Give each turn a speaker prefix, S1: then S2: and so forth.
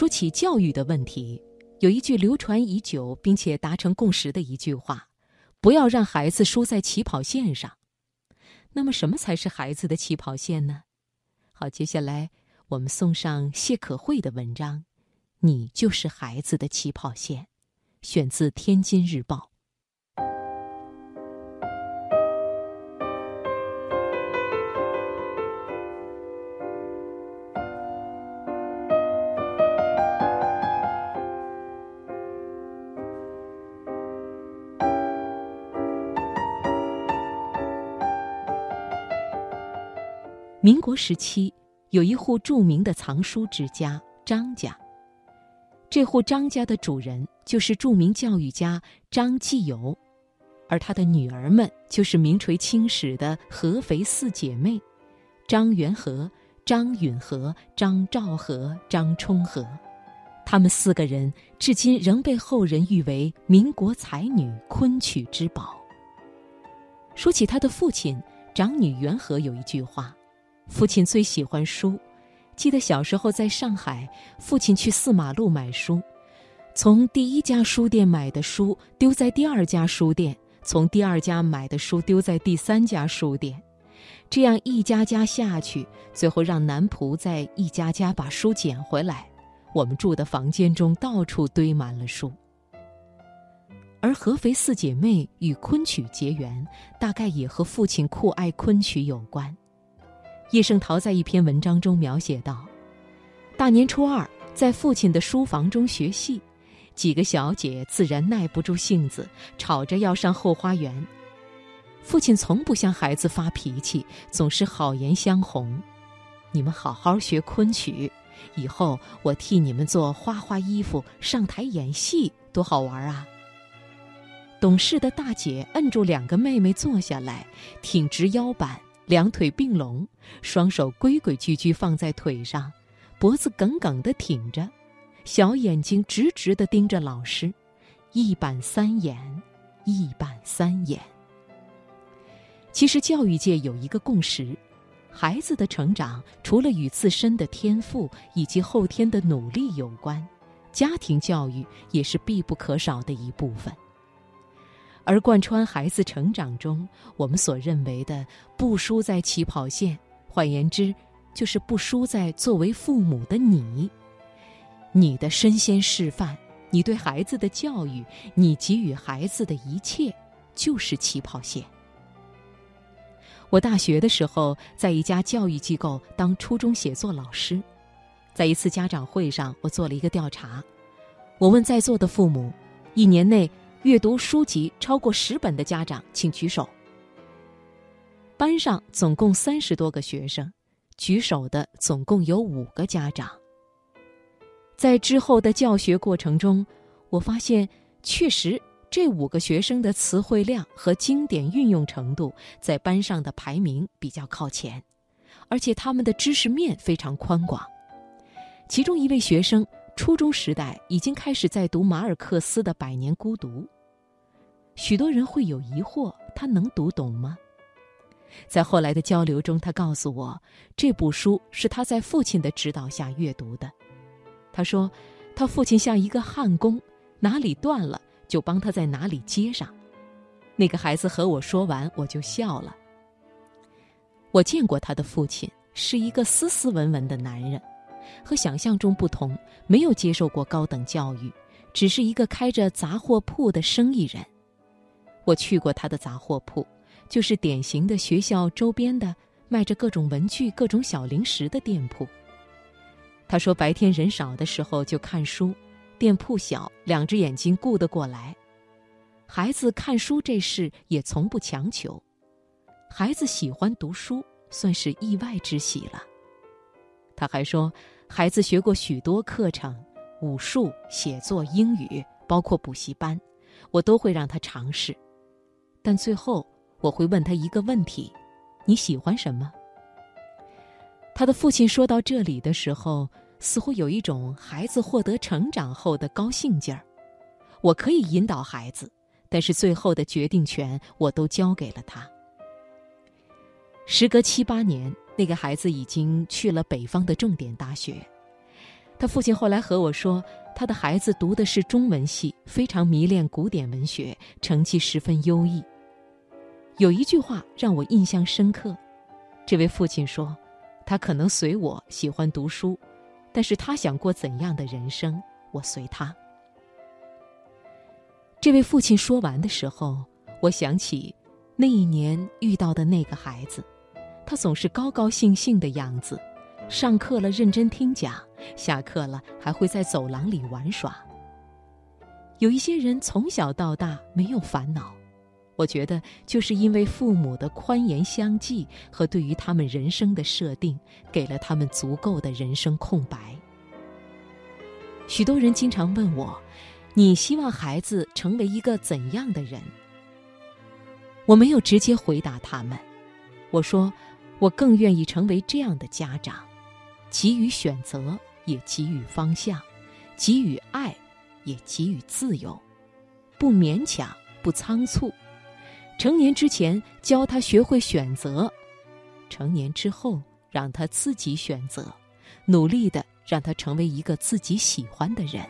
S1: 说起教育的问题，有一句流传已久并且达成共识的一句话：不要让孩子输在起跑线上。那么，什么才是孩子的起跑线呢？好，接下来我们送上谢可慧的文章：“你就是孩子的起跑线”，选自《天津日报》。民国时期，有一户著名的藏书之家张家。这户张家的主人就是著名教育家张继友，而他的女儿们就是名垂青史的合肥四姐妹：张元和、张允和、张兆和、张充和。他们四个人至今仍被后人誉为民国才女、昆曲之宝。说起他的父亲长女元和，有一句话。父亲最喜欢书，记得小时候在上海，父亲去四马路买书，从第一家书店买的书丢在第二家书店，从第二家买的书丢在第三家书店，这样一家家下去，最后让男仆在一家家把书捡回来。我们住的房间中到处堆满了书。而合肥四姐妹与昆曲结缘，大概也和父亲酷爱昆曲有关。叶圣陶在一篇文章中描写道：“大年初二，在父亲的书房中学戏，几个小姐自然耐不住性子，吵着要上后花园。父亲从不向孩子发脾气，总是好言相哄：‘你们好好学昆曲，以后我替你们做花花衣服，上台演戏，多好玩啊！’懂事的大姐摁住两个妹妹坐下来，挺直腰板。”两腿并拢，双手规规矩矩放在腿上，脖子梗梗地挺着，小眼睛直直地盯着老师，一板三眼，一板三眼。其实教育界有一个共识：孩子的成长除了与自身的天赋以及后天的努力有关，家庭教育也是必不可少的一部分。而贯穿孩子成长中，我们所认为的不输在起跑线，换言之，就是不输在作为父母的你，你的身先示范，你对孩子的教育，你给予孩子的一切，就是起跑线。我大学的时候，在一家教育机构当初中写作老师，在一次家长会上，我做了一个调查，我问在座的父母，一年内。阅读书籍超过十本的家长，请举手。班上总共三十多个学生，举手的总共有五个家长。在之后的教学过程中，我发现确实这五个学生的词汇量和经典运用程度在班上的排名比较靠前，而且他们的知识面非常宽广。其中一位学生。初中时代已经开始在读马尔克斯的《百年孤独》，许多人会有疑惑：他能读懂吗？在后来的交流中，他告诉我，这部书是他在父亲的指导下阅读的。他说，他父亲像一个焊工，哪里断了就帮他在哪里接上。那个孩子和我说完，我就笑了。我见过他的父亲，是一个斯斯文文的男人。和想象中不同，没有接受过高等教育，只是一个开着杂货铺的生意人。我去过他的杂货铺，就是典型的学校周边的卖着各种文具、各种小零食的店铺。他说，白天人少的时候就看书，店铺小，两只眼睛顾得过来。孩子看书这事也从不强求，孩子喜欢读书算是意外之喜了。他还说。孩子学过许多课程，武术、写作、英语，包括补习班，我都会让他尝试。但最后我会问他一个问题：你喜欢什么？他的父亲说到这里的时候，似乎有一种孩子获得成长后的高兴劲儿。我可以引导孩子，但是最后的决定权我都交给了他。时隔七八年。那个孩子已经去了北方的重点大学，他父亲后来和我说，他的孩子读的是中文系，非常迷恋古典文学，成绩十分优异。有一句话让我印象深刻，这位父亲说：“他可能随我喜欢读书，但是他想过怎样的人生，我随他。”这位父亲说完的时候，我想起那一年遇到的那个孩子，他总是高高兴兴的样子。上课了，认真听讲；下课了，还会在走廊里玩耍。有一些人从小到大没有烦恼，我觉得就是因为父母的宽严相济和对于他们人生的设定，给了他们足够的人生空白。许多人经常问我：“你希望孩子成为一个怎样的人？”我没有直接回答他们，我说：“我更愿意成为这样的家长。”给予选择，也给予方向；给予爱，也给予自由。不勉强，不仓促。成年之前教他学会选择，成年之后让他自己选择，努力的让他成为一个自己喜欢的人。